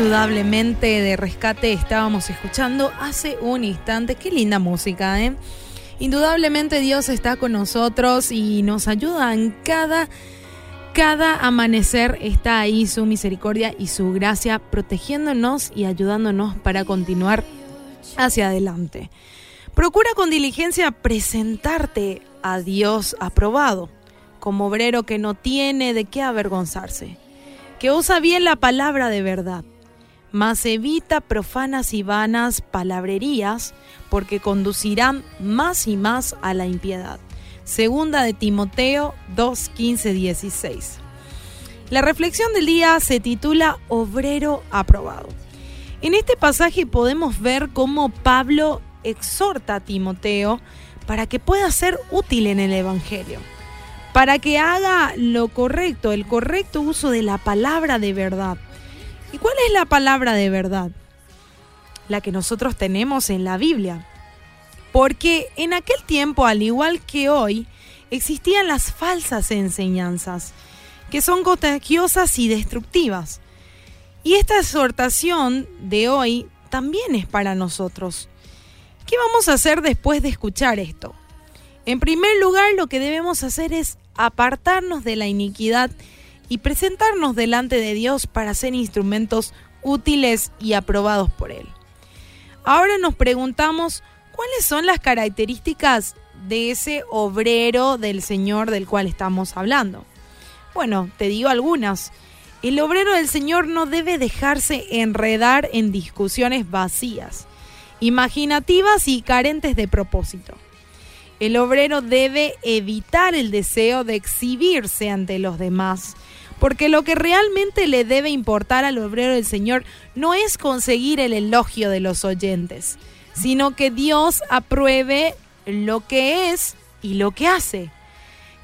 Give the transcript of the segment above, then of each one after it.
Indudablemente de rescate estábamos escuchando hace un instante. Qué linda música, ¿eh? Indudablemente Dios está con nosotros y nos ayuda en cada, cada amanecer. Está ahí su misericordia y su gracia protegiéndonos y ayudándonos para continuar hacia adelante. Procura con diligencia presentarte a Dios aprobado, como obrero que no tiene de qué avergonzarse, que usa bien la palabra de verdad, mas evita profanas y vanas palabrerías, porque conducirán más y más a la impiedad. Segunda de Timoteo 2, 15, 16. La reflexión del día se titula Obrero aprobado. En este pasaje podemos ver cómo Pablo exhorta a Timoteo para que pueda ser útil en el Evangelio, para que haga lo correcto, el correcto uso de la palabra de verdad. ¿Y cuál es la palabra de verdad? La que nosotros tenemos en la Biblia. Porque en aquel tiempo, al igual que hoy, existían las falsas enseñanzas, que son contagiosas y destructivas. Y esta exhortación de hoy también es para nosotros. ¿Qué vamos a hacer después de escuchar esto? En primer lugar, lo que debemos hacer es apartarnos de la iniquidad y presentarnos delante de Dios para ser instrumentos útiles y aprobados por Él. Ahora nos preguntamos cuáles son las características de ese obrero del Señor del cual estamos hablando. Bueno, te digo algunas. El obrero del Señor no debe dejarse enredar en discusiones vacías imaginativas y carentes de propósito. El obrero debe evitar el deseo de exhibirse ante los demás, porque lo que realmente le debe importar al obrero del Señor no es conseguir el elogio de los oyentes, sino que Dios apruebe lo que es y lo que hace.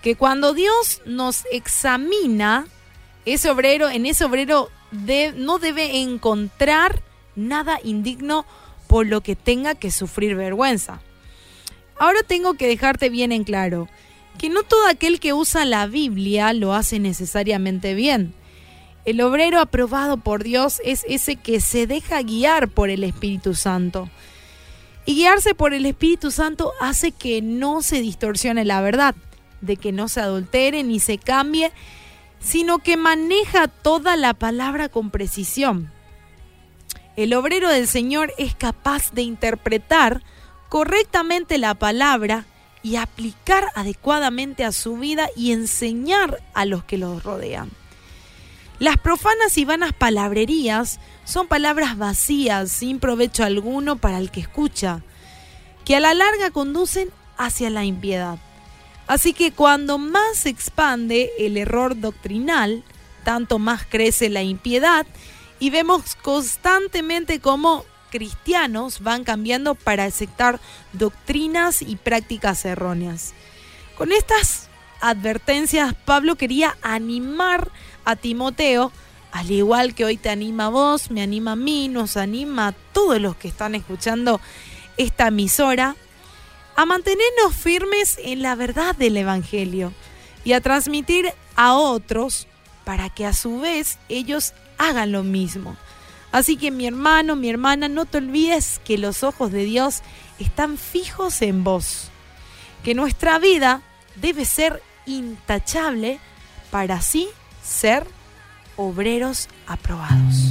Que cuando Dios nos examina, ese obrero, en ese obrero no debe encontrar nada indigno por lo que tenga que sufrir vergüenza. Ahora tengo que dejarte bien en claro que no todo aquel que usa la Biblia lo hace necesariamente bien. El obrero aprobado por Dios es ese que se deja guiar por el Espíritu Santo. Y guiarse por el Espíritu Santo hace que no se distorsione la verdad, de que no se adultere ni se cambie, sino que maneja toda la palabra con precisión. El obrero del Señor es capaz de interpretar correctamente la palabra y aplicar adecuadamente a su vida y enseñar a los que los rodean. Las profanas y vanas palabrerías son palabras vacías, sin provecho alguno para el que escucha, que a la larga conducen hacia la impiedad. Así que cuando más se expande el error doctrinal, tanto más crece la impiedad y vemos constantemente cómo cristianos van cambiando para aceptar doctrinas y prácticas erróneas. Con estas advertencias, Pablo quería animar a Timoteo, al igual que hoy te anima a vos, me anima a mí, nos anima a todos los que están escuchando esta emisora, a mantenernos firmes en la verdad del Evangelio y a transmitir a otros para que a su vez ellos hagan lo mismo. Así que mi hermano, mi hermana, no te olvides que los ojos de Dios están fijos en vos, que nuestra vida debe ser intachable para así ser obreros aprobados.